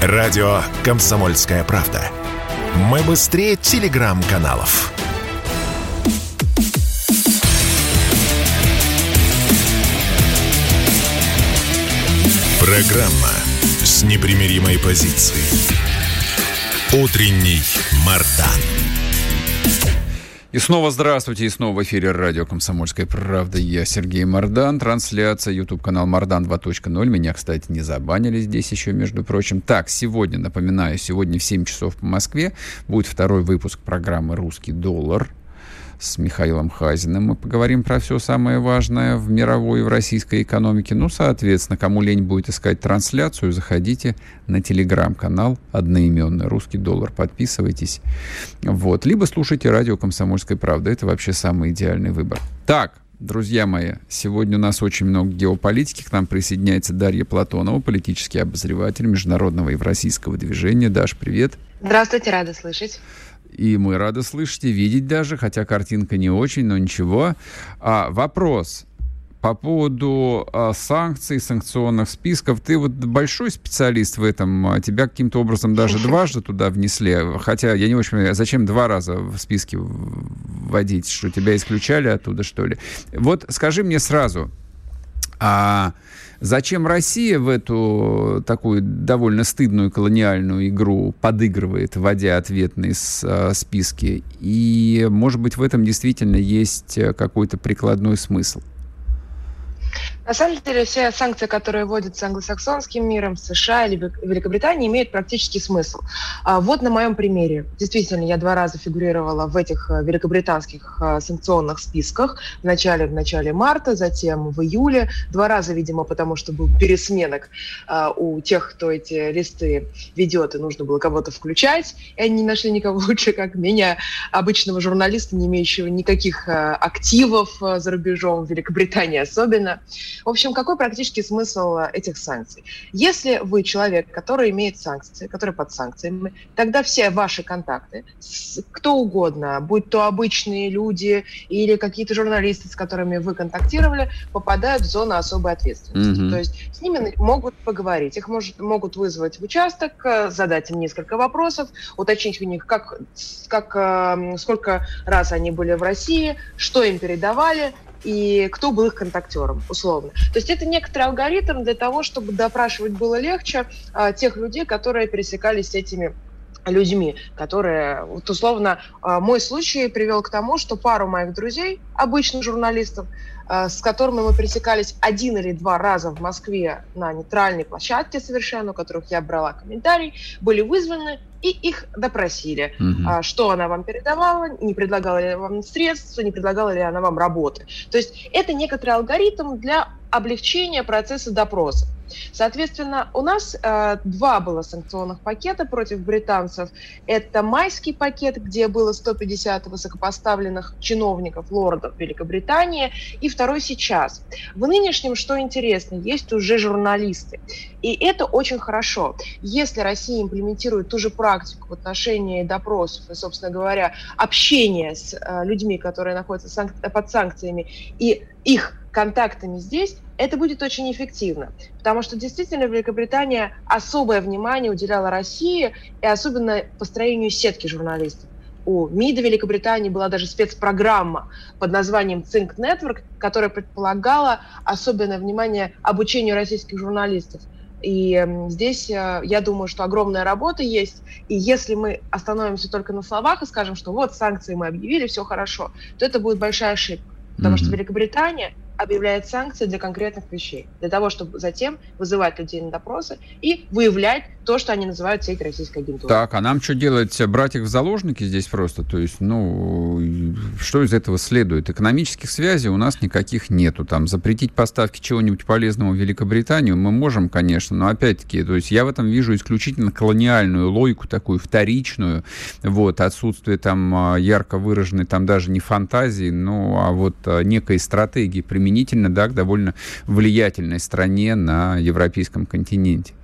Радио «Комсомольская правда». Мы быстрее телеграм-каналов. Программа с непримиримой позицией. Утренний Мардан. И снова здравствуйте, и снова в эфире радио «Комсомольская правда». Я Сергей Мордан. Трансляция, YouTube-канал «Мордан 2.0». Меня, кстати, не забанили здесь еще, между прочим. Так, сегодня, напоминаю, сегодня в 7 часов по Москве будет второй выпуск программы «Русский доллар» с Михаилом Хазиным. Мы поговорим про все самое важное в мировой и в российской экономике. Ну, соответственно, кому лень будет искать трансляцию, заходите на телеграм-канал одноименный «Русский доллар». Подписывайтесь. Вот. Либо слушайте радио «Комсомольская правда». Это вообще самый идеальный выбор. Так, Друзья мои, сегодня у нас очень много геополитики. К нам присоединяется Дарья Платонова, политический обозреватель международного и евразийского движения. Даш, привет. Здравствуйте, рада слышать. И мы рады слышать и видеть даже, хотя картинка не очень, но ничего. А, вопрос по поводу а, санкций, санкционных списков. Ты вот большой специалист в этом. А тебя каким-то образом даже дважды туда внесли. Хотя я не очень понимаю, зачем два раза в списке вводить? Что тебя исключали оттуда, что ли? Вот скажи мне сразу, а Зачем Россия в эту такую довольно стыдную колониальную игру подыгрывает, вводя ответные а, списки? И, может быть, в этом действительно есть э, какой-то прикладной смысл? На самом деле, все санкции, которые вводятся англосаксонским миром, США или Великобритании, имеют практический смысл. А вот на моем примере. Действительно, я два раза фигурировала в этих э, великобританских э, санкционных списках. Вначале в начале марта, затем в июле. Два раза, видимо, потому что был пересменок э, у тех, кто эти листы ведет, и нужно было кого-то включать. И они не нашли никого лучше, как меня, обычного журналиста, не имеющего никаких активов за рубежом, в Великобритании особенно. В общем, какой практический смысл э, этих санкций? Если вы человек, который имеет санкции, который под санкциями, тогда все ваши контакты, кто угодно, будь то обычные люди или какие-то журналисты, с которыми вы контактировали, попадают в зону особой ответственности. Mm-hmm. То есть с ними могут поговорить, их может, могут вызвать в участок, э, задать им несколько вопросов, уточнить у них, как, как, эм, сколько раз они были в России, что им передавали, и кто был их контактером, условно. То есть это некоторый алгоритм для того, чтобы допрашивать было легче а, тех людей, которые пересекались с этими людьми, которые, вот условно, а, мой случай привел к тому, что пару моих друзей, обычных журналистов, а, с которыми мы пересекались один или два раза в Москве на нейтральной площадке совершенно, у которых я брала комментарий, были вызваны и их допросили. Угу. Что она вам передавала, не предлагала ли вам средства, не предлагала ли она вам работы. То есть это некоторый алгоритм для облегчения процесса допроса. Соответственно, у нас э, два было санкционных пакета против британцев. Это майский пакет, где было 150 высокопоставленных чиновников, лордов Великобритании, и второй сейчас. В нынешнем, что интересно, есть уже журналисты. И это очень хорошо. Если Россия имплементирует ту же практику в отношении допросов и, собственно говоря, общения с э, людьми, которые находятся под санкциями, и их контактами здесь, это будет очень эффективно. Потому что действительно Великобритания особое внимание уделяла России и особенно построению сетки журналистов. У МИДа Великобритании была даже спецпрограмма под названием Think Network, которая предполагала особенное внимание обучению российских журналистов. И здесь э, я думаю, что огромная работа есть. И если мы остановимся только на словах и скажем, что вот санкции мы объявили, все хорошо, то это будет большая ошибка. Потому mm-hmm. что Великобритания объявляет санкции для конкретных вещей, для того, чтобы затем вызывать людей на допросы и выявлять то, что они называют сеть российской агентуры. Так, а нам что делать? Брать их в заложники здесь просто? То есть, ну, что из этого следует? Экономических связей у нас никаких нету. Там запретить поставки чего-нибудь полезного в Великобританию мы можем, конечно, но опять-таки, то есть я в этом вижу исключительно колониальную логику, такую вторичную, вот, отсутствие там а, ярко выраженной, там даже не фантазии, ну, а вот а, некой стратегии применения применительно да, к довольно влиятельной стране на европейском континенте.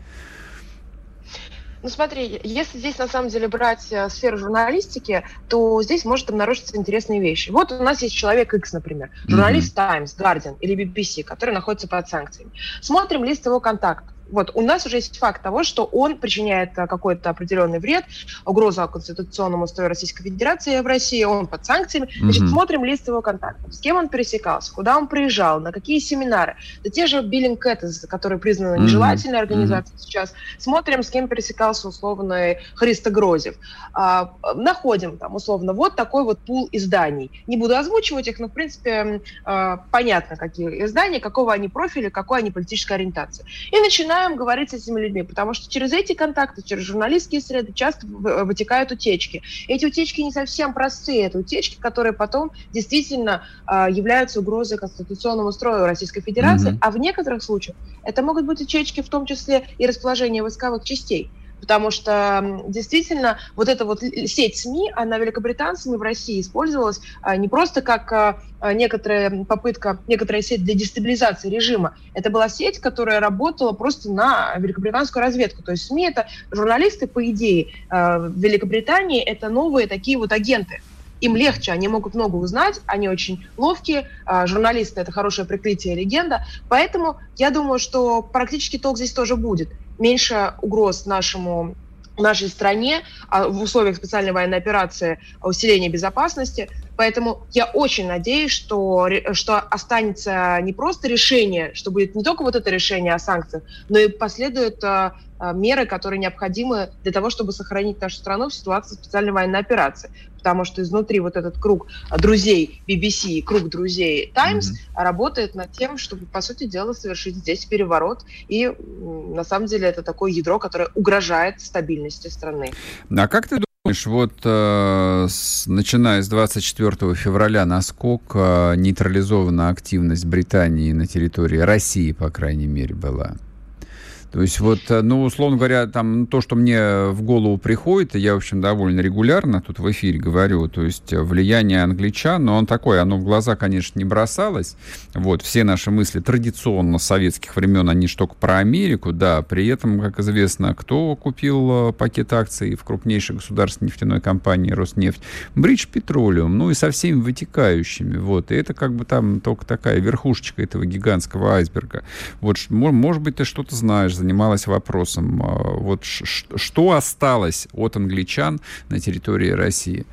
Ну смотри, если здесь на самом деле брать э, сферу журналистики, то здесь может обнаружиться интересные вещи. Вот у нас есть человек X, например, журналист mm-hmm. Times, Guardian или BBC, который находится под санкциями. Смотрим лист его контактов. Вот у нас уже есть факт того, что он причиняет э, какой-то определенный вред, угрозу конституционному строю Российской Федерации в России, он под санкциями. Значит, mm-hmm. смотрим лист его контактов, с кем он пересекался, куда он приезжал, на какие семинары. Да те же Billing Cats, которые признаны нежелательной организацией mm-hmm. сейчас. Смотрим, с кем пересекался условно Христо Грозев. А, находим там условно вот такой вот пул изданий. Не буду озвучивать их, но в принципе а, понятно, какие издания, какого они профиля, какой они политической ориентации. И начинаем говорить с этими людьми, потому что через эти контакты, через журналистские среды часто вытекают утечки. Эти утечки не совсем простые, это утечки, которые потом действительно э, являются угрозой конституционному строю Российской Федерации, mm-hmm. а в некоторых случаях это могут быть утечки в том числе и расположение войсковых частей потому что действительно вот эта вот сеть СМИ, она великобританцами в России использовалась а, не просто как а, а, некоторая попытка, некоторая сеть для дестабилизации режима. Это была сеть, которая работала просто на великобританскую разведку. То есть СМИ — это журналисты, по идее, в Великобритании — это новые такие вот агенты им легче, они могут много узнать, они очень ловкие, журналисты — это хорошее прикрытие, легенда. Поэтому я думаю, что практически толк здесь тоже будет меньше угроз нашему нашей стране а в условиях специальной военной операции усиления безопасности. Поэтому я очень надеюсь, что, что останется не просто решение, что будет не только вот это решение о санкциях, но и последуют а, а, меры, которые необходимы для того, чтобы сохранить нашу страну в ситуации специальной военной операции. Потому что изнутри вот этот круг друзей BBC, круг друзей Times mm-hmm. работает над тем, чтобы, по сути дела, совершить здесь переворот. И на самом деле это такое ядро, которое угрожает стабильности страны. А как ты думаешь, вот э, начиная с 24 февраля, насколько нейтрализована активность Британии на территории России, по крайней мере, была? То есть вот, э, ну, условно говоря, там ну, то, что мне в голову приходит, я, в общем, довольно регулярно тут в эфире говорю, то есть э, влияние англичан, но он такой, оно в глаза, конечно, не бросалось. Вот, все наши мысли традиционно с советских времен, они же только про Америку, да, при этом, как известно, кто купил э, пакет акций в крупнейшей государственной нефтяной компании Роснефть? Бридж Петролиум, ну и со всеми вытекающими, вот, и это как бы там только такая верхушечка этого гигантского айсберга. Вот, может быть, ты что-то знаешь, занималась вопросом, а, вот что осталось от англичан на территории России?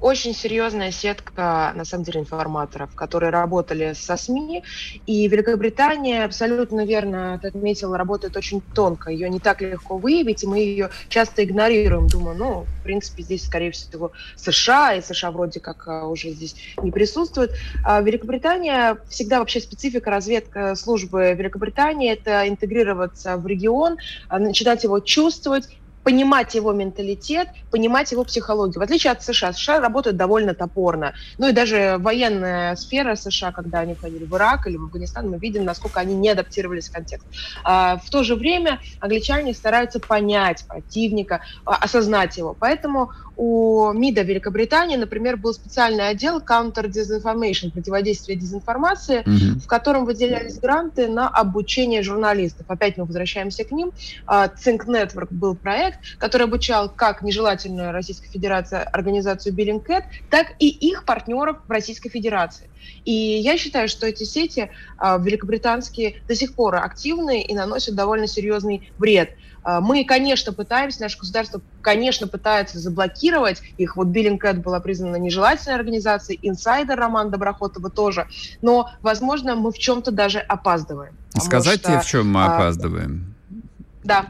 Очень серьезная сетка, на самом деле, информаторов, которые работали со СМИ. И Великобритания, абсолютно верно ты отметила, работает очень тонко. Ее не так легко выявить, и мы ее часто игнорируем. Думаю, ну, в принципе, здесь, скорее всего, США, и США вроде как а, уже здесь не присутствует. А Великобритания, всегда вообще специфика разведка службы Великобритании – это интегрироваться в регион, а, начинать его чувствовать, понимать его менталитет, понимать его психологию. В отличие от США, США работают довольно топорно. Ну и даже военная сфера США, когда они входили в Ирак или в Афганистан, мы видим, насколько они не адаптировались в контекст. А в то же время англичане стараются понять противника, а, осознать его. Поэтому у МИДа Великобритании, например, был специальный отдел Counter Disinformation, противодействие дезинформации, mm-hmm. в котором выделялись гранты на обучение журналистов. Опять мы возвращаемся к ним. А, Think Network был проект, который обучал как нежелательную Российской Федерации организацию Bellingcat, так и их партнеров в Российской Федерации. И я считаю, что эти сети а, великобританские до сих пор активны и наносят довольно серьезный вред. А, мы, конечно, пытаемся, наше государство, конечно, пытается заблокировать их. Вот Billingcat была признана нежелательной организацией, инсайдер Роман Доброхотова тоже. Но, возможно, мы в чем-то даже опаздываем. Сказать что, в чем мы а, опаздываем? Да.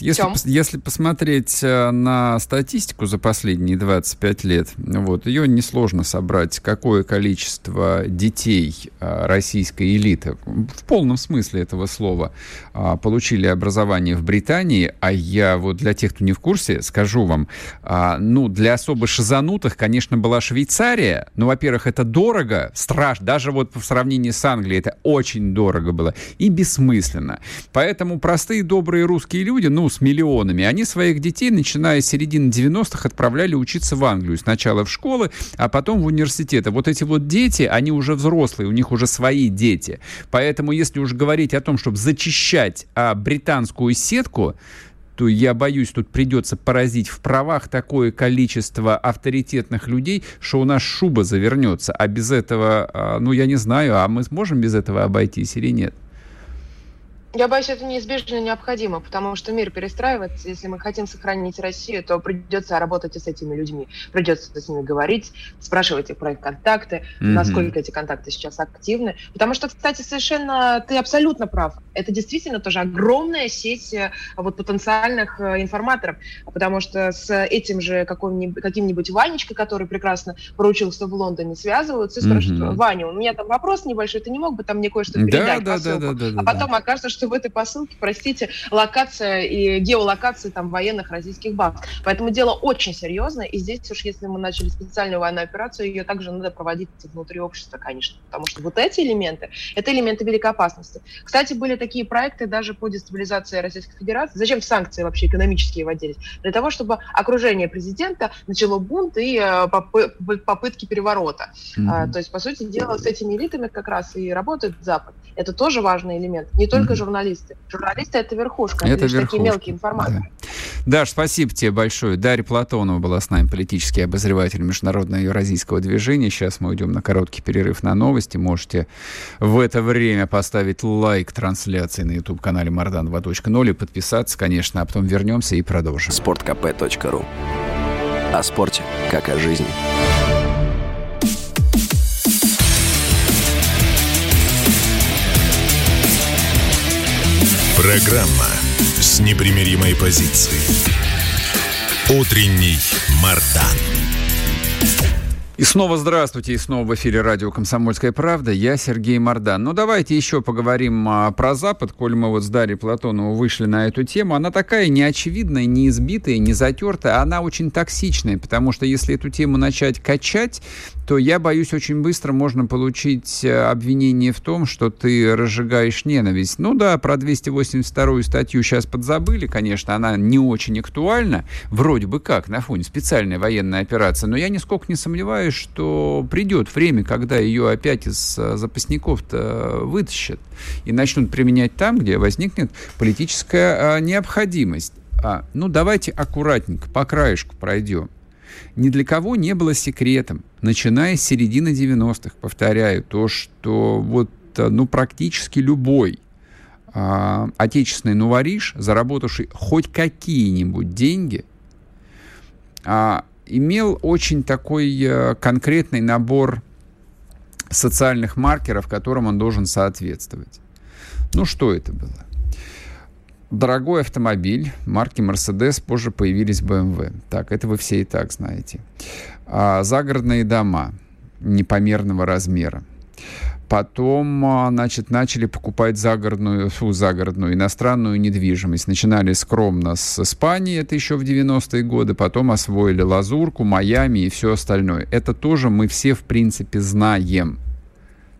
Если, если посмотреть э, на статистику за последние 25 лет, вот, ее несложно собрать, какое количество детей э, российской элиты, в полном смысле этого слова, э, получили образование в Британии, а я вот для тех, кто не в курсе, скажу вам, ну, для особо шизанутых, конечно, была Швейцария, но, во-первых, это дорого, страшно, даже вот в сравнении с Англией это очень дорого было и бессмысленно. Поэтому простые добрые русские люди, ну, с миллионами, они своих детей, начиная с середины 90-х, отправляли учиться в Англию. Сначала в школы, а потом в университеты. Вот эти вот дети, они уже взрослые, у них уже свои дети. Поэтому, если уж говорить о том, чтобы зачищать а, британскую сетку, то я боюсь, тут придется поразить в правах такое количество авторитетных людей, что у нас шуба завернется. А без этого, а, ну, я не знаю, а мы сможем без этого обойтись или нет? Я боюсь, это неизбежно необходимо, потому что мир перестраивается. Если мы хотим сохранить Россию, то придется работать и с этими людьми. Придется с ними говорить, спрашивать их про их контакты, mm-hmm. насколько эти контакты сейчас активны. Потому что, кстати, совершенно ты абсолютно прав. Это действительно тоже огромная сеть э, вот, потенциальных э, информаторов. Потому что с этим же каким-нибудь Ванечкой, который прекрасно проучился в Лондоне, связываются и спрашивают, mm-hmm. Ваня, у меня там вопрос небольшой, ты не мог бы там мне кое-что передать? Да, да, да, да, да, а потом да. окажется, что в этой посылке, простите, локация и геолокация там военных российских баз. Поэтому дело очень серьезное, и здесь уж если мы начали специальную военную операцию, ее также надо проводить внутри общества, конечно, потому что вот эти элементы, это элементы великой опасности. Кстати, были такие проекты даже по дестабилизации Российской Федерации. Зачем санкции вообще экономические вводились? Для того, чтобы окружение президента начало бунт и э, попытки переворота. Mm-hmm. То есть, по сути дела, с этими элитами как раз и работает Запад. Это тоже важный элемент. Не только mm-hmm. журналисты. Журналисты — это верхушка, это, верхушка. такие мелкие информаторы. Да. Даш, спасибо тебе большое. Дарья Платонова была с нами, политический обозреватель Международного евразийского движения. Сейчас мы уйдем на короткий перерыв на новости. Можете в это время поставить лайк трансляции на YouTube-канале Мардан 2.0 и подписаться, конечно, а потом вернемся и продолжим. sportkp.ru О спорте, как о жизни. Программа с непримиримой позицией. Утренний Мардан. И снова здравствуйте, и снова в эфире радио «Комсомольская правда». Я Сергей Мордан. Ну, давайте еще поговорим а, про Запад, коль мы вот с Дарьей Платоновой вышли на эту тему. Она такая неочевидная, не избитая, не затертая, она очень токсичная, потому что если эту тему начать качать, то я боюсь, очень быстро можно получить э, обвинение в том, что ты разжигаешь ненависть. Ну да, про 282 статью сейчас подзабыли, конечно, она не очень актуальна, вроде бы как, на фоне специальной военной операции, но я нисколько не сомневаюсь, сомневаюсь, что придет время, когда ее опять из э, запасников-то вытащат и начнут применять там, где возникнет политическая а, необходимость. А, ну, давайте аккуратненько, по краешку пройдем. Ни для кого не было секретом, начиная с середины 90-х, повторяю, то, что вот, э, ну, практически любой а, отечественный новориш, заработавший хоть какие-нибудь деньги, а, имел очень такой э, конкретный набор социальных маркеров, которым он должен соответствовать. Ну, что это было? Дорогой автомобиль марки Mercedes, позже появились BMW. Так, это вы все и так знаете. А, загородные дома непомерного размера. Потом, а, значит, начали покупать загородную, фу, загородную иностранную недвижимость. Начинали скромно с Испании, это еще в 90-е годы, потом освоили Лазурку, Майами и все остальное. Это тоже мы все, в принципе, знаем.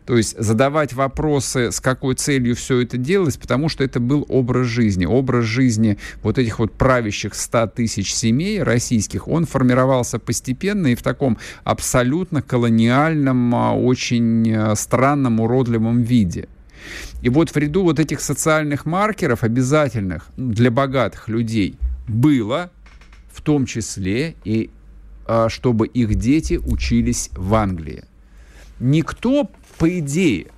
То есть задавать вопросы, с какой целью все это делалось, потому что это был образ жизни. Образ жизни вот этих вот правящих 100 тысяч семей российских, он формировался постепенно и в таком абсолютно колониальном, а, очень а, странном, уродливом виде. И вот в ряду вот этих социальных маркеров обязательных для богатых людей было в том числе и а, чтобы их дети учились в Англии. Никто по идее,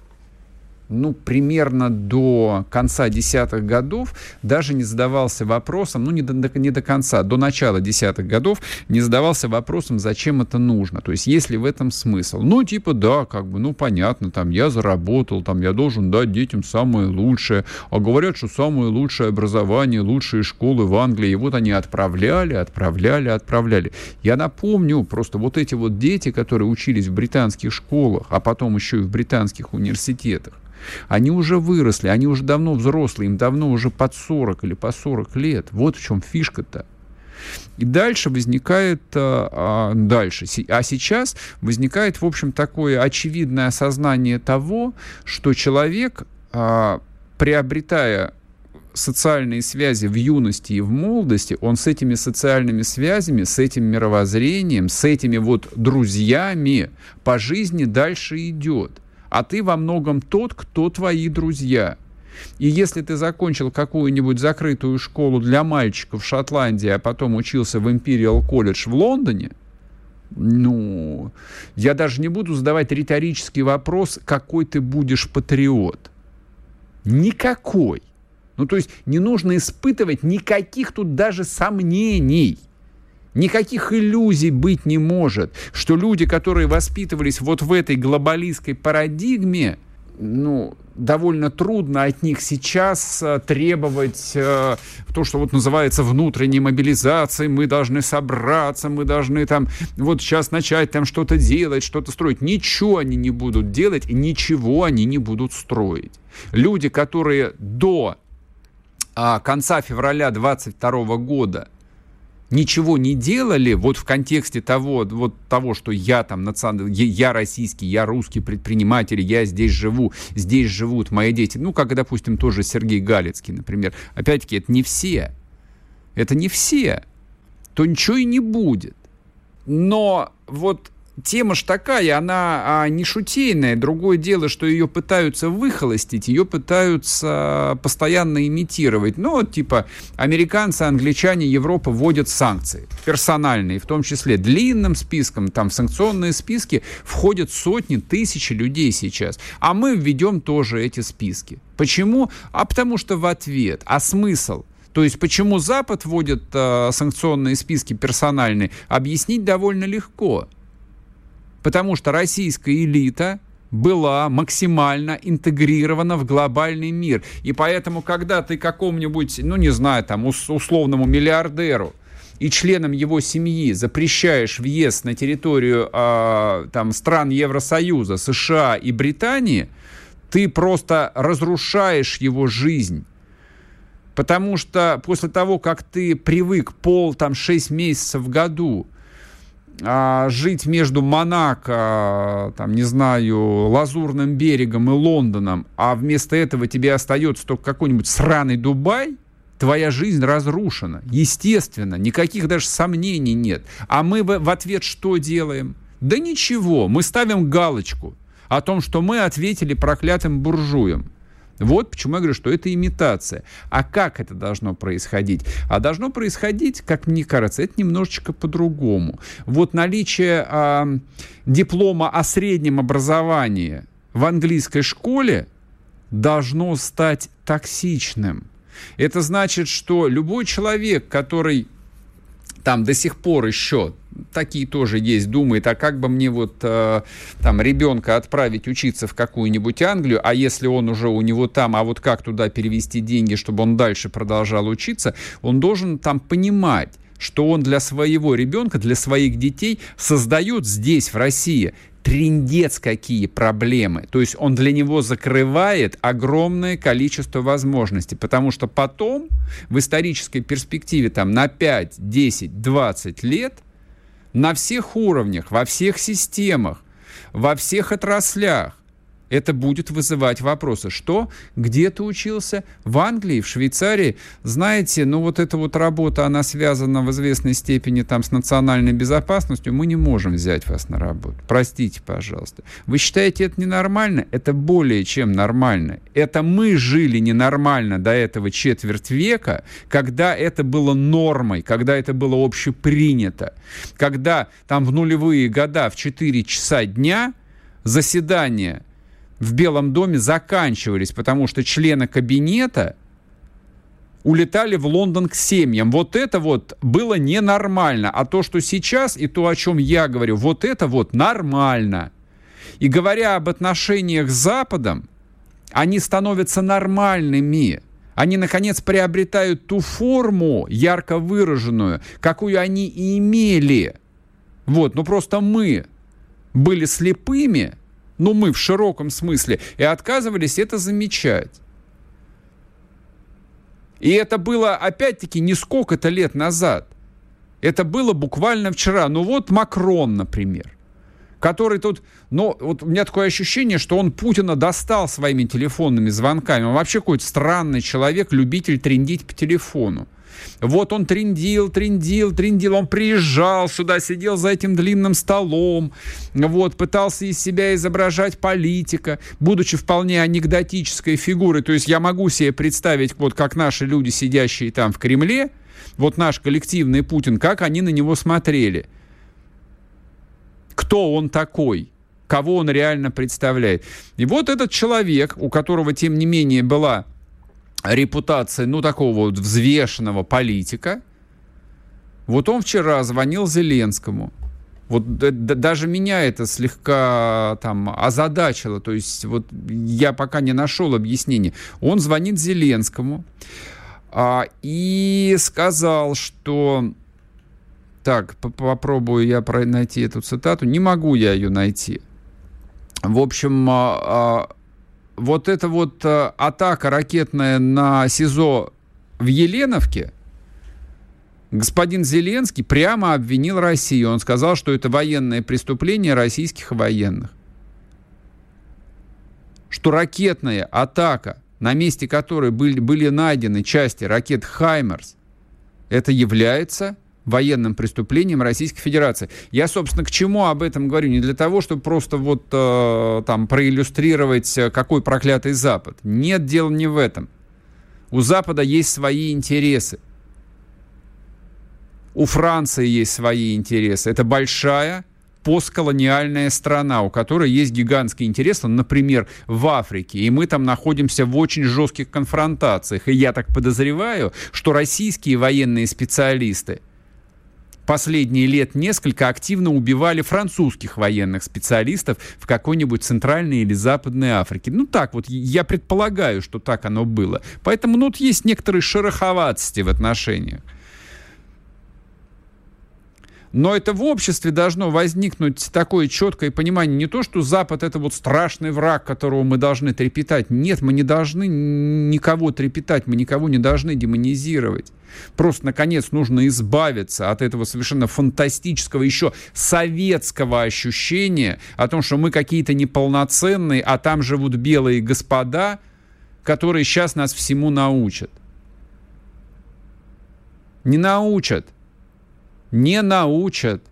ну, примерно до конца десятых годов даже не задавался вопросом, ну, не до, не до конца, до начала десятых годов не задавался вопросом, зачем это нужно. То есть, есть ли в этом смысл? Ну, типа, да, как бы, ну, понятно, там, я заработал, там, я должен дать детям самое лучшее. А говорят, что самое лучшее образование, лучшие школы в Англии. И вот они отправляли, отправляли, отправляли. Я напомню, просто вот эти вот дети, которые учились в британских школах, а потом еще и в британских университетах, они уже выросли, они уже давно взрослые, им давно уже под 40 или по 40 лет. Вот в чем фишка-то. И дальше возникает, а, а, дальше, а сейчас возникает, в общем, такое очевидное осознание того, что человек, а, приобретая социальные связи в юности и в молодости, он с этими социальными связями, с этим мировоззрением, с этими вот друзьями по жизни дальше идет а ты во многом тот, кто твои друзья. И если ты закончил какую-нибудь закрытую школу для мальчиков в Шотландии, а потом учился в Imperial College в Лондоне, ну, я даже не буду задавать риторический вопрос, какой ты будешь патриот. Никакой. Ну, то есть не нужно испытывать никаких тут даже сомнений. Никаких иллюзий быть не может, что люди, которые воспитывались вот в этой глобалистской парадигме, ну, довольно трудно от них сейчас э, требовать э, то, что вот называется внутренней мобилизацией. Мы должны собраться, мы должны там вот сейчас начать там что-то делать, что-то строить. Ничего они не будут делать, ничего они не будут строить. Люди, которые до а, конца февраля 22 года ничего не делали вот в контексте того, вот того, что я там национальный, я российский, я русский предприниматель, я здесь живу, здесь живут мои дети. Ну, как, допустим, тоже Сергей Галицкий, например. Опять-таки, это не все. Это не все. То ничего и не будет. Но вот тема ж такая, она а, не шутейная. Другое дело, что ее пытаются выхолостить, ее пытаются постоянно имитировать. Ну, типа, американцы, англичане, Европа вводят санкции персональные, в том числе длинным списком, там в санкционные списки входят сотни, тысячи людей сейчас. А мы введем тоже эти списки. Почему? А потому что в ответ. А смысл? То есть почему Запад вводит э, санкционные списки персональные, объяснить довольно легко потому что российская элита была максимально интегрирована в глобальный мир. И поэтому, когда ты какому-нибудь, ну не знаю, там, условному миллиардеру и членам его семьи запрещаешь въезд на территорию э, там, стран Евросоюза, США и Британии, ты просто разрушаешь его жизнь. Потому что после того, как ты привык пол, там, 6 месяцев в году а, жить между Монако, там, не знаю, Лазурным берегом и Лондоном, а вместо этого тебе остается только какой-нибудь сраный Дубай, твоя жизнь разрушена. Естественно, никаких даже сомнений нет. А мы в, ответ что делаем? Да ничего, мы ставим галочку о том, что мы ответили проклятым буржуям. Вот почему я говорю, что это имитация. А как это должно происходить? А должно происходить, как мне кажется, это немножечко по-другому. Вот наличие э, диплома о среднем образовании в английской школе должно стать токсичным. Это значит, что любой человек, который там до сих пор еще такие тоже есть, думает, а как бы мне вот э, там ребенка отправить учиться в какую-нибудь Англию, а если он уже у него там, а вот как туда перевести деньги, чтобы он дальше продолжал учиться, он должен там понимать, что он для своего ребенка, для своих детей создает здесь, в России, трендец какие проблемы. То есть он для него закрывает огромное количество возможностей, потому что потом в исторической перспективе там на 5, 10, 20 лет на всех уровнях, во всех системах, во всех отраслях это будет вызывать вопросы. Что? Где ты учился? В Англии, в Швейцарии? Знаете, ну вот эта вот работа, она связана в известной степени там с национальной безопасностью. Мы не можем взять вас на работу. Простите, пожалуйста. Вы считаете это ненормально? Это более чем нормально. Это мы жили ненормально до этого четверть века, когда это было нормой, когда это было общепринято. Когда там в нулевые года в 4 часа дня заседание в Белом доме заканчивались, потому что члены кабинета улетали в Лондон к семьям. Вот это вот было ненормально. А то, что сейчас, и то, о чем я говорю, вот это вот нормально. И говоря об отношениях с Западом, они становятся нормальными. Они, наконец, приобретают ту форму, ярко выраженную, какую они и имели. Вот, но просто мы были слепыми, ну мы в широком смысле, и отказывались это замечать. И это было, опять-таки, не сколько-то лет назад. Это было буквально вчера. Ну вот Макрон, например, который тут... Ну, вот у меня такое ощущение, что он Путина достал своими телефонными звонками. Он вообще какой-то странный человек, любитель трендить по телефону. Вот он трендил, трендил, трендил. Он приезжал сюда, сидел за этим длинным столом, вот, пытался из себя изображать политика, будучи вполне анекдотической фигурой. То есть я могу себе представить, вот как наши люди, сидящие там в Кремле, вот наш коллективный Путин, как они на него смотрели. Кто он такой? Кого он реально представляет? И вот этот человек, у которого, тем не менее, была репутации, ну, такого вот взвешенного политика, вот он вчера звонил Зеленскому. Вот даже меня это слегка там озадачило. То есть вот я пока не нашел объяснения. Он звонит Зеленскому а, и сказал, что... Так, попробую я найти эту цитату. Не могу я ее найти. В общем, а, а, вот эта вот а, атака ракетная на СИЗО в Еленовке, господин Зеленский прямо обвинил Россию. Он сказал, что это военное преступление российских военных. Что ракетная атака, на месте которой были, были найдены части ракет «Хаймерс», это является военным преступлением Российской Федерации. Я, собственно, к чему об этом говорю? Не для того, чтобы просто вот э, там проиллюстрировать, э, какой проклятый Запад. Нет, дело не в этом. У Запада есть свои интересы. У Франции есть свои интересы. Это большая постколониальная страна, у которой есть гигантские интересы, например, в Африке. И мы там находимся в очень жестких конфронтациях. И я так подозреваю, что российские военные специалисты последние лет несколько активно убивали французских военных специалистов в какой-нибудь центральной или западной Африке. Ну так вот, я предполагаю, что так оно было. Поэтому ну, вот есть некоторые шероховатости в отношениях. Но это в обществе должно возникнуть такое четкое понимание, не то, что Запад это вот страшный враг, которого мы должны трепетать. Нет, мы не должны никого трепетать, мы никого не должны демонизировать. Просто, наконец, нужно избавиться от этого совершенно фантастического, еще советского ощущения о том, что мы какие-то неполноценные, а там живут белые господа, которые сейчас нас всему научат. Не научат не научат.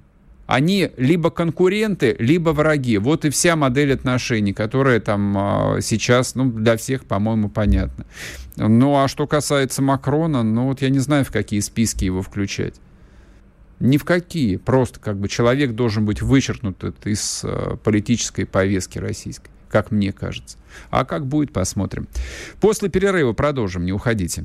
Они либо конкуренты, либо враги. Вот и вся модель отношений, которая там а, сейчас, ну, для всех, по-моему, понятна. Ну, а что касается Макрона, ну, вот я не знаю, в какие списки его включать. Ни в какие. Просто как бы человек должен быть вычеркнут из э, политической повестки российской, как мне кажется. А как будет, посмотрим. После перерыва продолжим, не уходите.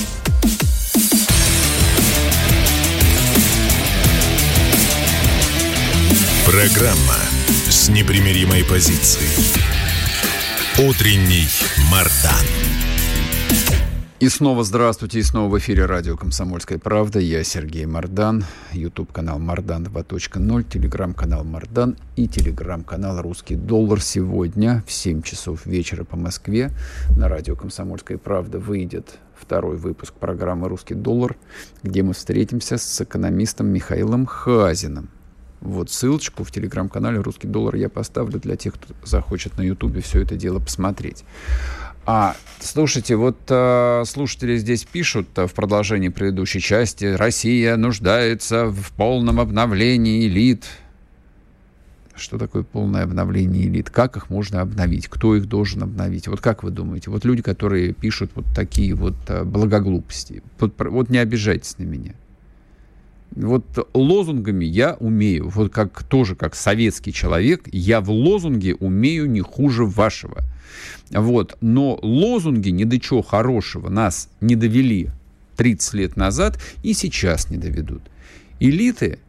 Программа с непримиримой позицией. Утренний Мардан. И снова здравствуйте, и снова в эфире радио «Комсомольская правда». Я Сергей Мардан, YouTube-канал Мардан 2.0, телеграм-канал Мардан и телеграм-канал «Русский доллар». Сегодня в 7 часов вечера по Москве на радио «Комсомольская правда» выйдет второй выпуск программы «Русский доллар», где мы встретимся с экономистом Михаилом Хазиным. Вот ссылочку в телеграм-канале «Русский доллар» я поставлю для тех, кто захочет на ютубе все это дело посмотреть. А, слушайте, вот э, слушатели здесь пишут э, в продолжении предыдущей части, Россия нуждается в полном обновлении элит. Что такое полное обновление элит? Как их можно обновить? Кто их должен обновить? Вот как вы думаете? Вот люди, которые пишут вот такие вот э, благоглупости, вот, вот не обижайтесь на меня вот лозунгами я умею, вот как тоже как советский человек, я в лозунге умею не хуже вашего. Вот, но лозунги ни до чего хорошего нас не довели 30 лет назад и сейчас не доведут. Элиты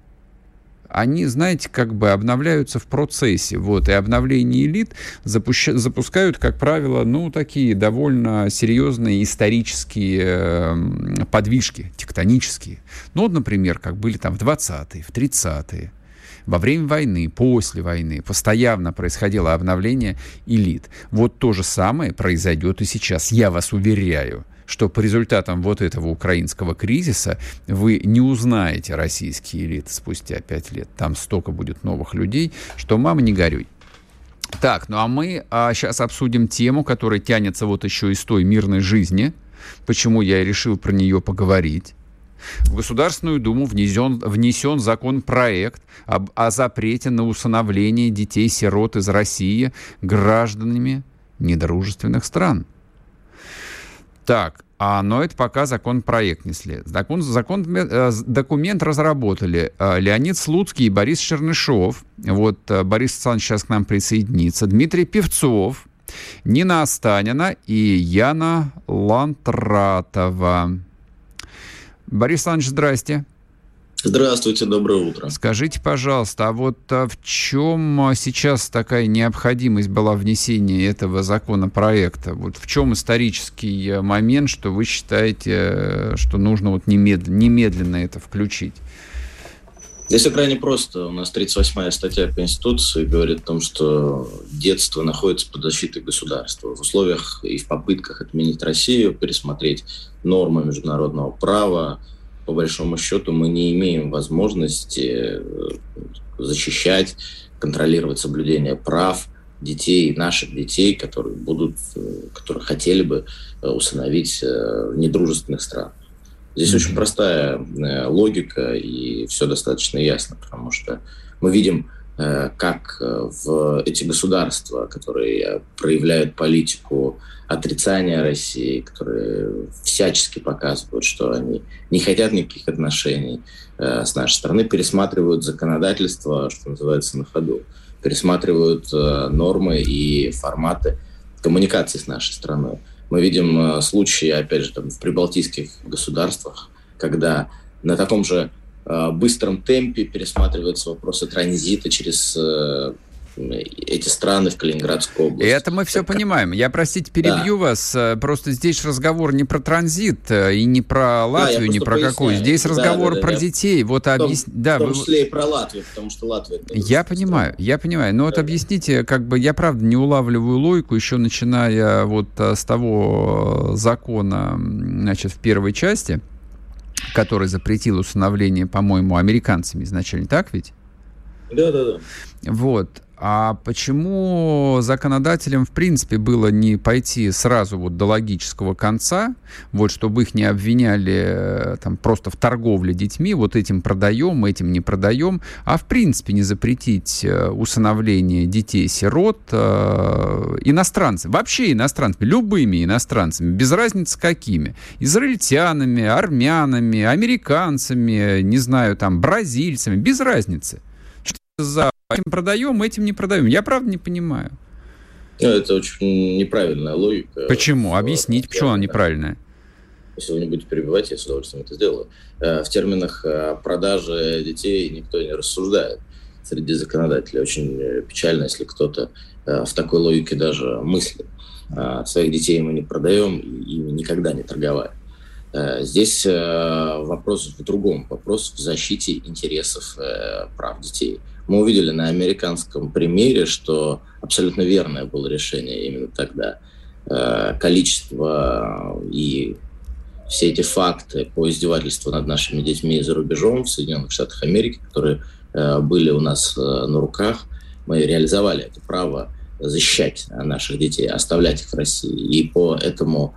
они, знаете, как бы обновляются в процессе. Вот, и обновление элит запущ... запускают, как правило, ну, такие довольно серьезные исторические э, подвижки, тектонические. Ну, вот, например, как были там в 20-е, в 30-е во время войны, после войны постоянно происходило обновление элит. Вот то же самое произойдет и сейчас, я вас уверяю что по результатам вот этого украинского кризиса вы не узнаете российские элиты спустя пять лет. Там столько будет новых людей, что мама не горюй. Так, ну а мы а, сейчас обсудим тему, которая тянется вот еще из той мирной жизни. Почему я решил про нее поговорить. в Государственную Думу внесен, внесен законопроект об, о запрете на усыновление детей-сирот из России гражданами недружественных стран. Так, а, но это пока законопроект несли. Закон, закон, э, документ разработали э, Леонид Слуцкий и Борис Чернышов. Вот э, Борис Александрович сейчас к нам присоединится. Дмитрий Певцов, Нина Останина и Яна Лантратова. Борис Александрович, здрасте. Здравствуйте, доброе утро. Скажите, пожалуйста, а вот а в чем а, сейчас такая необходимость была внесения этого законопроекта? Вот в чем исторический э, момент, что вы считаете, э, что нужно вот немедленно, немедленно это включить? Здесь все крайне просто. У нас 38-я статья Конституции говорит о том, что детство находится под защитой государства. В условиях и в попытках отменить Россию, пересмотреть нормы международного права, по большому счету мы не имеем возможности э, защищать, контролировать соблюдение прав детей, наших детей, которые будут, э, которые хотели бы э, усыновить в недружественных странах. Здесь mm-hmm. очень простая логика, и все достаточно ясно, потому что мы видим, как в эти государства, которые проявляют политику отрицания России, которые всячески показывают, что они не хотят никаких отношений э, с нашей стороны, пересматривают законодательство, что называется, на ходу, пересматривают э, нормы и форматы коммуникации с нашей страной. Мы видим э, случаи, опять же, там, в прибалтийских государствах, когда на таком же э, быстром темпе пересматриваются вопросы транзита через э, эти страны в Калининградской области. Это мы все так, понимаем. Я, простите, перебью да. вас. Э, просто здесь разговор не про транзит э, и не про Латвию, да, не про поясняю. какую. Здесь разговор да, да, про да, детей. Вот в том, объяс... да, в том числе вы... и про Латвию, потому что Латвия... Я понимаю, страна. я понимаю. Но да. вот объясните, как бы я правда не улавливаю логику, еще начиная вот э, с того закона, значит, в первой части, который запретил усыновление, по-моему, американцами изначально, так ведь? Да, да, да. Вот. А почему законодателям, в принципе, было не пойти сразу вот до логического конца, вот, чтобы их не обвиняли э, там, просто в торговле детьми, вот этим продаем, этим не продаем, а в принципе не запретить э, усыновление детей-сирот э, иностранцам, вообще иностранцами, любыми иностранцами, без разницы какими, израильтянами, армянами, американцами, не знаю, там, бразильцами, без разницы. За этим продаем, этим не продаем. Я правда не понимаю. Ну, это очень неправильная логика. Почему? Объяснить, почему она неправильная? Если вы не будете перебивать, я с удовольствием это сделаю. Э, в терминах э, продажи детей никто не рассуждает среди законодателей. Очень э, печально, если кто-то в такой логике даже мыслит. Своих детей мы не продаем и ими никогда не торговали. Здесь вопрос в другом. Вопрос в защите интересов прав детей – мы увидели на американском примере, что абсолютно верное было решение именно тогда. Э, количество и все эти факты по издевательству над нашими детьми за рубежом в Соединенных Штатах Америки, которые э, были у нас э, на руках, мы реализовали это право защищать наших детей, оставлять их в России. И по этому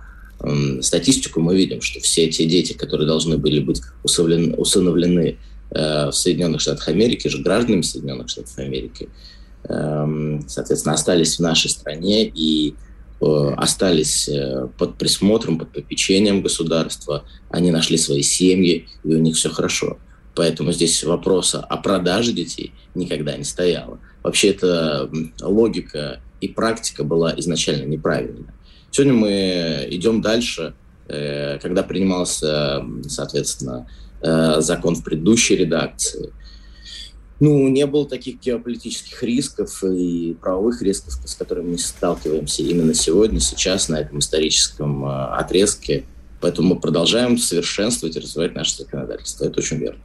статистику мы видим, что все эти дети, которые должны были быть усыновлены в Соединенных Штатах Америки, же гражданами Соединенных Штатов Америки, эм, соответственно, остались в нашей стране и э, остались э, под присмотром, под попечением государства, они нашли свои семьи, и у них все хорошо. Поэтому здесь вопроса о продаже детей никогда не стояло. Вообще эта логика и практика была изначально неправильная. Сегодня мы идем дальше, когда принимался, соответственно, Э, закон в предыдущей редакции. Ну, не было таких геополитических рисков и правовых рисков, с которыми мы сталкиваемся именно сегодня, сейчас, на этом историческом э, отрезке. Поэтому мы продолжаем совершенствовать и развивать наше законодательство. Это очень верно.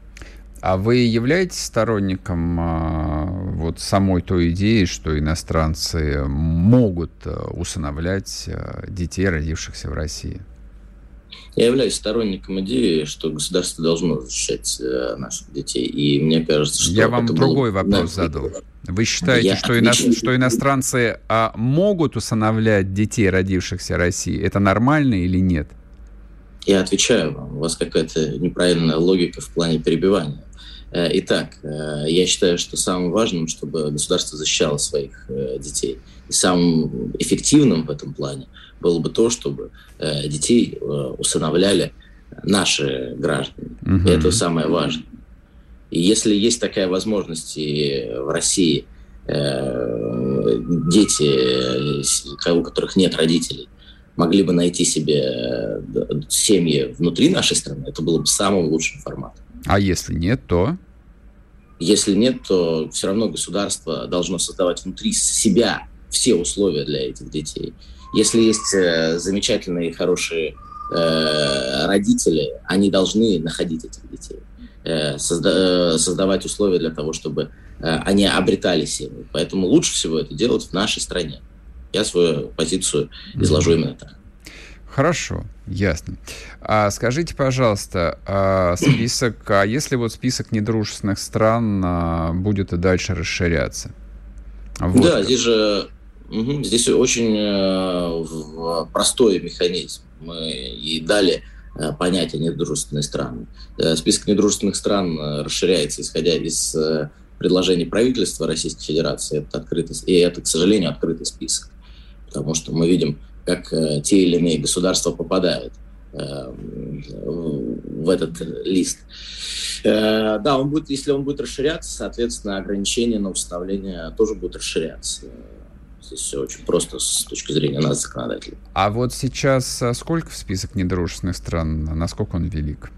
А вы являетесь сторонником э, вот самой той идеи, что иностранцы могут усыновлять детей, родившихся в России? Я являюсь сторонником идеи, что государство должно защищать э, наших детей. И мне кажется, что... Я вам другой было... вопрос да. задал. Вы считаете, Я что, ино... что иностранцы а, могут усыновлять детей, родившихся в России? Это нормально или нет? Я отвечаю вам, у вас какая-то неправильная логика в плане перебивания. Э, итак, э, я считаю, что самым важным, чтобы государство защищало своих детей. И самым эффективным в этом плане было бы то, чтобы детей усыновляли наши граждане. Угу. И это самое важное. И если есть такая возможность и в России дети, у которых нет родителей, могли бы найти себе семьи внутри нашей страны, это было бы самым лучшим форматом. А если нет, то? Если нет, то все равно государство должно создавать внутри себя все условия для этих детей. Если есть э, замечательные и хорошие э, родители, они должны находить этих детей, э, созда- создавать условия для того, чтобы они обретали семьи. Поэтому лучше всего это делать в нашей стране. Я свою позицию изложу именно так. Хорошо, ясно. А скажите, пожалуйста, а список, а если вот список недружественных стран а, будет и дальше расширяться? Вот. Да, здесь же угу, здесь очень э, простой механизм. Мы и дали э, понятие недружественные страны. Э, список недружественных стран э, расширяется, исходя из э, предложений правительства Российской Федерации. Это открытый, и это, к сожалению, открытый список. Потому что мы видим как э, те или иные государства попадают в этот лист. Да, он будет, если он будет расширяться, соответственно, ограничения на установление тоже будут расширяться. Здесь все очень просто с точки зрения нас, законодателей. А вот сейчас сколько в список недружественных стран? Насколько он велик?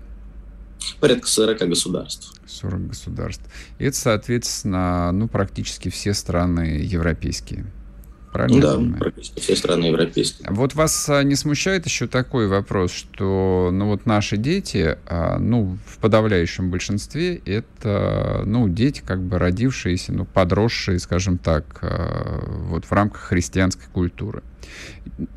Порядка 40 государств. 40 государств. И это, соответственно, ну, практически все страны европейские. Правильно? Да, практически все страны европейские. Вот вас а, не смущает еще такой вопрос, что ну вот наши дети, а, ну в подавляющем большинстве это ну дети как бы родившиеся, ну подросшие, скажем так, а, вот в рамках христианской культуры.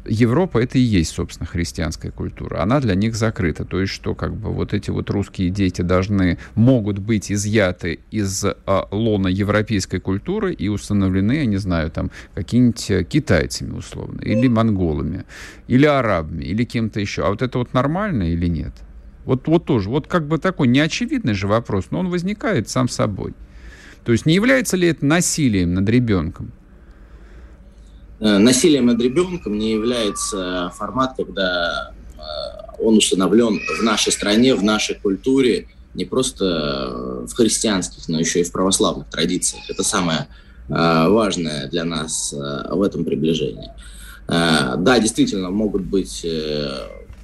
Европа это и есть, собственно, христианская культура. Она для них закрыта. То есть, что как бы вот эти вот русские дети должны, могут быть изъяты из а, лона европейской культуры и установлены, я не знаю, там, какими-нибудь э, китайцами условно, или монголами, или арабами, или кем-то еще. А вот это вот нормально или нет? Вот, вот тоже, вот как бы такой неочевидный же вопрос, но он возникает сам собой. То есть не является ли это насилием над ребенком? Э, насилием над ребенком не является формат, когда э, он установлен в нашей стране, в нашей культуре, не просто в христианских, но еще и в православных традициях. Это самое э, важное для нас в этом приближении. Да, действительно, могут быть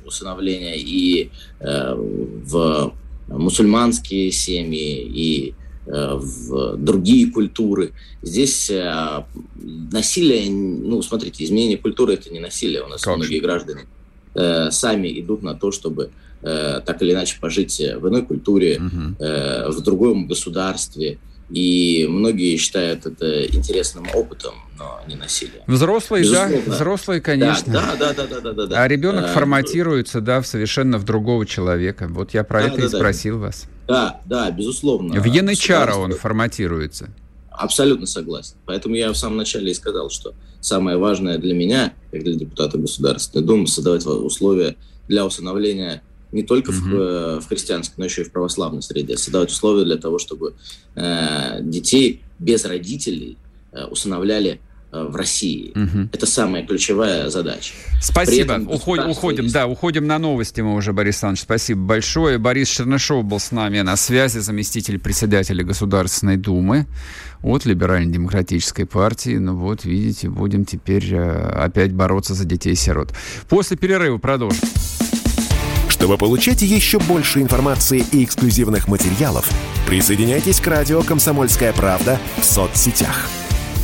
усыновления и в мусульманские семьи, и Э, в другие культуры. Здесь э, насилие, ну, смотрите, изменение культуры – это не насилие. У нас как многие же? граждане э, сами идут на то, чтобы так или иначе пожить в иной культуре, угу. в другом государстве. И многие считают это интересным опытом, но не насилием. Взрослые, Безусловно. да, взрослые, конечно. Да, да, да, да, да, да, да. А ребенок а, форматируется, да, в совершенно в другого человека. Вот я про да, это да, и спросил да. вас. Да, да, безусловно. В янычара он форматируется. Абсолютно согласен. Поэтому я в самом начале и сказал, что самое важное для меня, как для депутата Государственной Думы, создавать условия для усыновления не только mm-hmm. в, э, в христианской, но еще и в православной среде, создавать условия для того, чтобы э, детей без родителей э, усыновляли в России. Угу. Это самая ключевая задача. Спасибо. Уходим, уходим, есть... да, уходим на новости мы уже, Борис Александрович. Спасибо большое. Борис Чернышов был с нами на связи, заместитель председателя Государственной Думы от Либерально-демократической партии. Ну вот, видите, будем теперь э, опять бороться за детей-сирот. После перерыва продолжим. Чтобы получать еще больше информации и эксклюзивных материалов, присоединяйтесь к радио «Комсомольская правда» в соцсетях –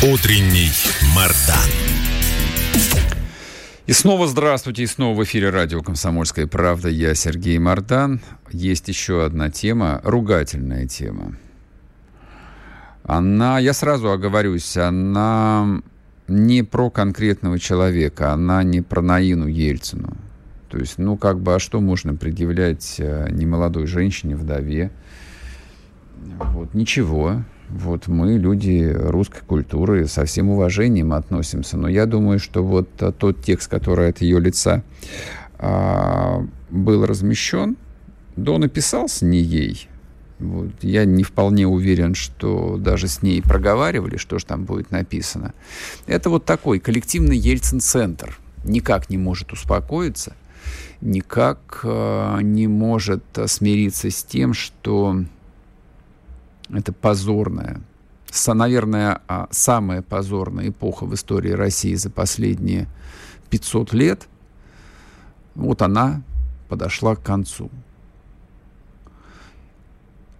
Утренний Мардан. И снова здравствуйте, и снова в эфире радио «Комсомольская правда». Я Сергей Мордан. Есть еще одна тема, ругательная тема. Она, я сразу оговорюсь, она не про конкретного человека, она не про Наину Ельцину. То есть, ну, как бы, а что можно предъявлять э, немолодой женщине, вдове? Вот, ничего. Вот мы, люди русской культуры, со всем уважением относимся. Но я думаю, что вот а, тот текст, который от ее лица а, был размещен, да он написался не ей. Вот. Я не вполне уверен, что даже с ней проговаривали, что же там будет написано. Это вот такой коллективный Ельцин-центр. Никак не может успокоиться, никак э, не может смириться с тем, что это позорная, наверное, а, самая позорная эпоха в истории России за последние 500 лет. Вот она подошла к концу.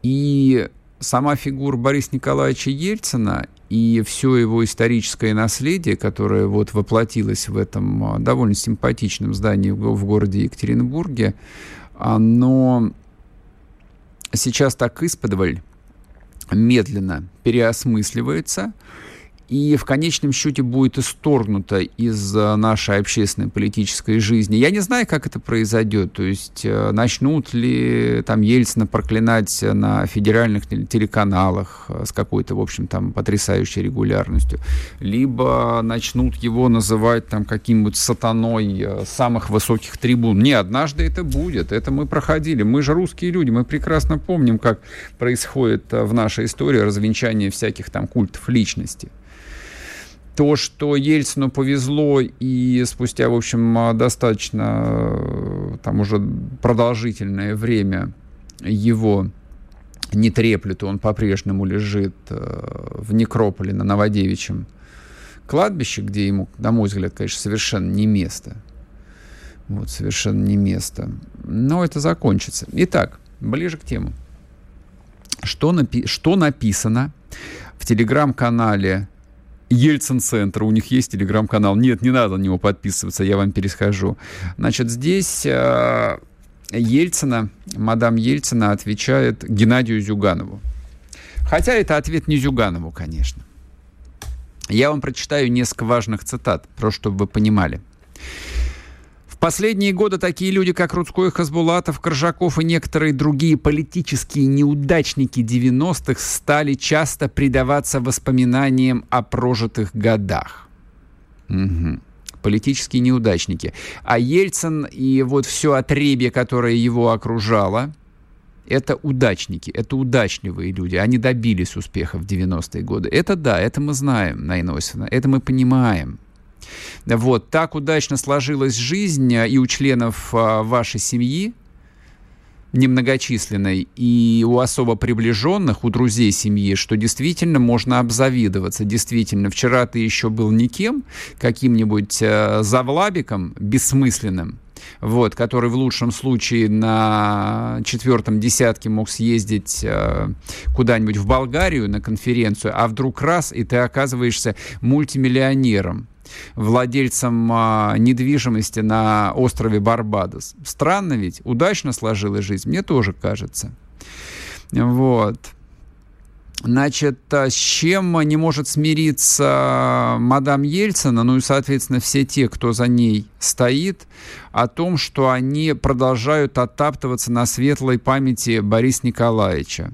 И сама фигура Бориса Николаевича Ельцина и все его историческое наследие, которое вот воплотилось в этом а, довольно симпатичном здании в городе Екатеринбурге, оно сейчас так исподволь медленно переосмысливается и в конечном счете будет исторгнуто из э, нашей общественной политической жизни. Я не знаю, как это произойдет. То есть э, начнут ли там Ельцина проклинать на федеральных телеканалах э, с какой-то, в общем, там потрясающей регулярностью, либо начнут его называть там каким-нибудь сатаной самых высоких трибун. Не, однажды это будет. Это мы проходили. Мы же русские люди, мы прекрасно помним, как происходит в нашей истории развенчание всяких там культов личности то, что Ельцину повезло, и спустя, в общем, достаточно э, там уже продолжительное время его не треплет, он по-прежнему лежит э, в некрополе на Новодевичьем кладбище, где ему, на мой взгляд, конечно, совершенно не место. Вот, совершенно не место. Но это закончится. Итак, ближе к тему. Что, напи- что написано в телеграм-канале Ельцин-центр, у них есть телеграм-канал. Нет, не надо на него подписываться, я вам перескажу. Значит, здесь э, Ельцина, мадам Ельцина отвечает Геннадию Зюганову. Хотя это ответ не Зюганову, конечно. Я вам прочитаю несколько важных цитат, просто чтобы вы понимали последние годы такие люди, как Рудской, Хасбулатов, Коржаков и некоторые другие политические неудачники 90-х стали часто предаваться воспоминаниям о прожитых годах. Угу. Политические неудачники. А Ельцин и вот все отребье, которое его окружало, это удачники, это удачливые люди. Они добились успеха в 90-е годы. Это да, это мы знаем, Наина Осифовна, это мы понимаем. Вот, так удачно сложилась жизнь э, и у членов а, вашей семьи, немногочисленной, и у особо приближенных, у друзей семьи, что действительно можно обзавидоваться. Действительно, вчера ты еще был никем, каким-нибудь э, завлабиком бессмысленным, вот, который в лучшем случае на четвертом десятке мог съездить э, куда-нибудь в Болгарию на конференцию, а вдруг раз, и ты оказываешься мультимиллионером владельцем а, недвижимости на острове Барбадос. Странно ведь, удачно сложилась жизнь, мне тоже кажется. Вот. Значит, а с чем не может смириться мадам Ельцина, ну и, соответственно, все те, кто за ней стоит, о том, что они продолжают оттаптываться на светлой памяти Бориса Николаевича.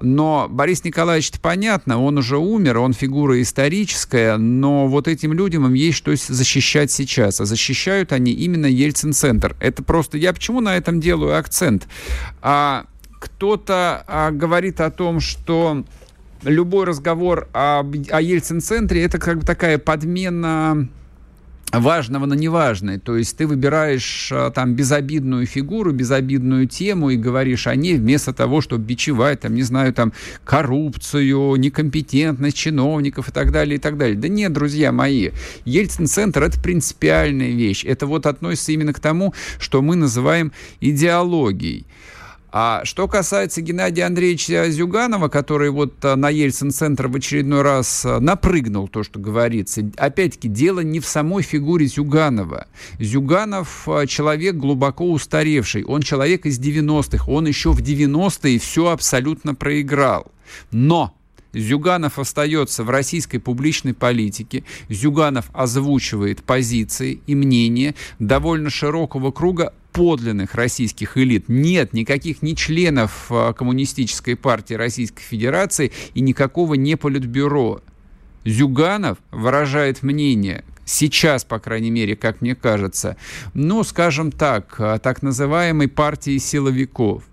Но Борис Николаевич, понятно, он уже умер, он фигура историческая, но вот этим людям им есть что защищать сейчас. А защищают они именно Ельцин-центр. Это просто... Я почему на этом делаю акцент? А, кто-то а, говорит о том, что любой разговор о, о Ельцин-центре это как бы такая подмена важного на неважное. То есть ты выбираешь а, там безобидную фигуру, безобидную тему и говоришь о ней вместо того, чтобы бичевать, там, не знаю, там, коррупцию, некомпетентность чиновников и так далее, и так далее. Да нет, друзья мои, Ельцин-центр — это принципиальная вещь. Это вот относится именно к тому, что мы называем идеологией. А что касается Геннадия Андреевича Зюганова, который вот а, на Ельцин-центр в очередной раз а, напрыгнул, то, что говорится, опять-таки, дело не в самой фигуре Зюганова. Зюганов а, человек глубоко устаревший, он человек из 90-х, он еще в 90-е все абсолютно проиграл. Но Зюганов остается в российской публичной политике. Зюганов озвучивает позиции и мнения довольно широкого круга подлинных российских элит. Нет никаких ни членов а, Коммунистической партии Российской Федерации и никакого не политбюро. Зюганов выражает мнение, сейчас, по крайней мере, как мне кажется, ну, скажем так, а, так называемой партии силовиков.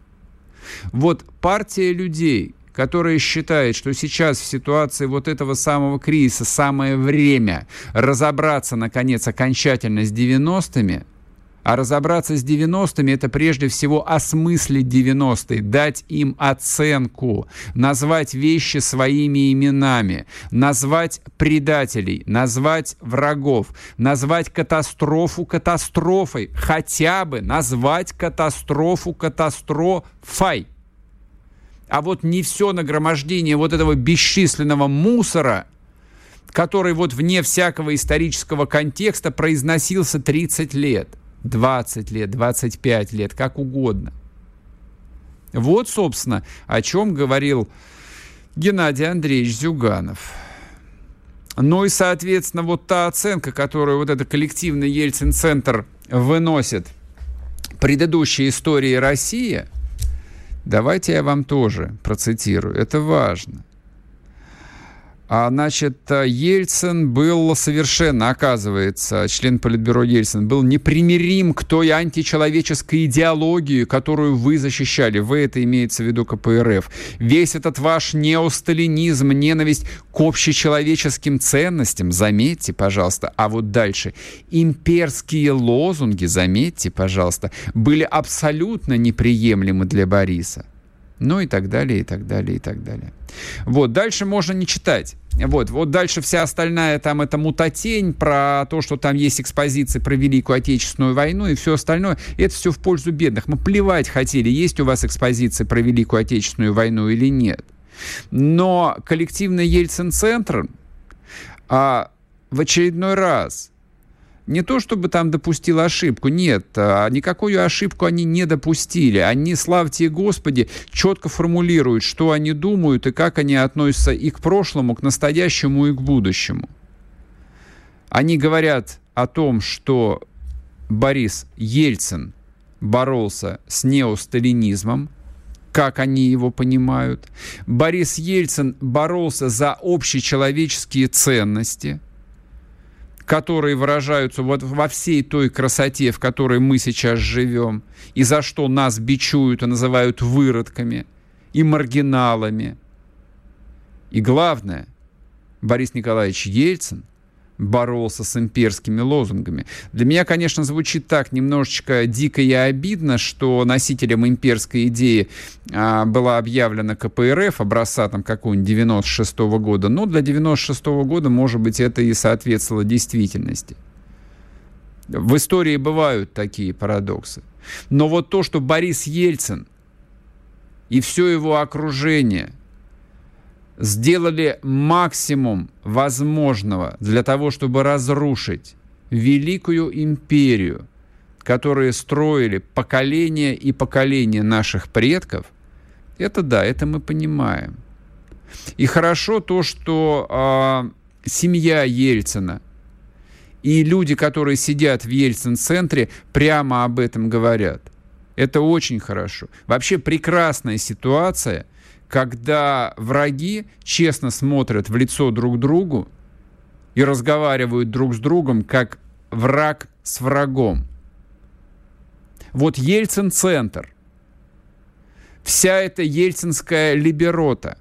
Вот партия людей, которая считает, что сейчас в ситуации вот этого самого кризиса самое время разобраться, наконец, окончательно с 90-ми, а разобраться с 90-ми – это прежде всего осмыслить 90-е, дать им оценку, назвать вещи своими именами, назвать предателей, назвать врагов, назвать катастрофу катастрофой, хотя бы назвать катастрофу катастрофой. А вот не все нагромождение вот этого бесчисленного мусора, который вот вне всякого исторического контекста произносился 30 лет, 20 лет, 25 лет, как угодно. Вот, собственно, о чем говорил Геннадий Андреевич Зюганов. Ну и, соответственно, вот та оценка, которую вот этот коллективный Ельцин-центр выносит предыдущей истории России – Давайте я вам тоже процитирую. Это важно. А, значит, Ельцин был совершенно, оказывается, член Политбюро Ельцин, был непримирим к той античеловеческой идеологии, которую вы защищали. Вы это имеется в виду КПРФ. Весь этот ваш неосталинизм, ненависть к общечеловеческим ценностям, заметьте, пожалуйста. А вот дальше. Имперские лозунги, заметьте, пожалуйста, были абсолютно неприемлемы для Бориса. Ну и так далее, и так далее, и так далее. Вот, дальше можно не читать. Вот, вот дальше вся остальная там это мутатень про то, что там есть экспозиции про Великую Отечественную войну и все остальное. Это все в пользу бедных. Мы плевать хотели, есть у вас экспозиции про Великую Отечественную войну или нет. Но коллективный Ельцин-центр а, в очередной раз не то чтобы там допустил ошибку, нет, а никакую ошибку они не допустили. Они, славьте Господи, четко формулируют, что они думают и как они относятся и к прошлому, к настоящему и к будущему. Они говорят о том, что Борис Ельцин боролся с неосталинизмом, как они его понимают. Борис Ельцин боролся за общечеловеческие ценности – которые выражаются вот во всей той красоте, в которой мы сейчас живем, и за что нас бичуют и называют выродками и маргиналами. И главное, Борис Николаевич Ельцин боролся с имперскими лозунгами. Для меня, конечно, звучит так немножечко дико и обидно, что носителем имперской идеи а, была объявлена КПРФ образца там какого-нибудь 96 -го года. Но для 96 -го года, может быть, это и соответствовало действительности. В истории бывают такие парадоксы. Но вот то, что Борис Ельцин и все его окружение – сделали максимум возможного для того, чтобы разрушить великую империю, которую строили поколения и поколения наших предков, это да, это мы понимаем. И хорошо то, что э, семья Ельцина и люди, которые сидят в Ельцин-центре, прямо об этом говорят. Это очень хорошо. Вообще прекрасная ситуация – когда враги честно смотрят в лицо друг другу и разговаривают друг с другом, как враг с врагом. Вот Ельцин-центр, вся эта ельцинская либерота,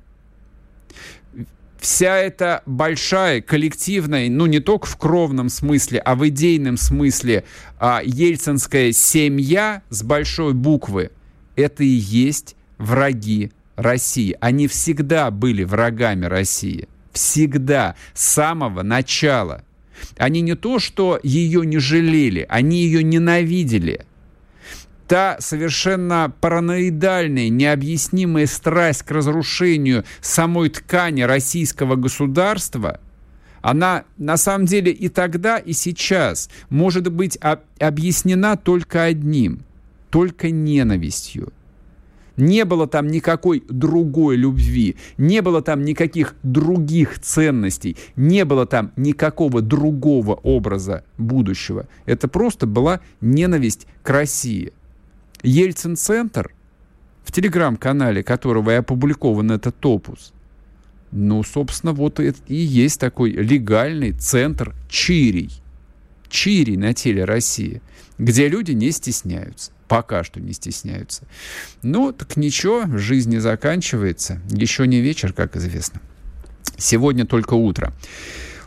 вся эта большая коллективная, ну не только в кровном смысле, а в идейном смысле, а, ельцинская семья с большой буквы, это и есть враги России. Они всегда были врагами России. Всегда. С самого начала. Они не то, что ее не жалели, они ее ненавидели. та совершенно параноидальная, необъяснимая страсть к разрушению самой ткани российского государства, она на самом деле и тогда, и сейчас может быть объяснена только одним, только ненавистью. Не было там никакой другой любви, не было там никаких других ценностей, не было там никакого другого образа будущего. Это просто была ненависть к России. Ельцин-центр, в телеграм-канале которого и опубликован этот опус, ну, собственно, вот и есть такой легальный центр чирий. Чирий на теле России, где люди не стесняются. Пока что не стесняются. Ну, так ничего, жизнь не заканчивается. Еще не вечер, как известно. Сегодня только утро.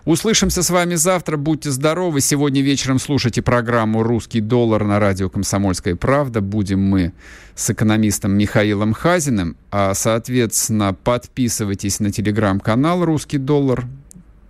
Услышимся с вами завтра. Будьте здоровы. Сегодня вечером слушайте программу «Русский доллар» на радио «Комсомольская правда». Будем мы с экономистом Михаилом Хазиным. А, соответственно, подписывайтесь на телеграм-канал «Русский доллар».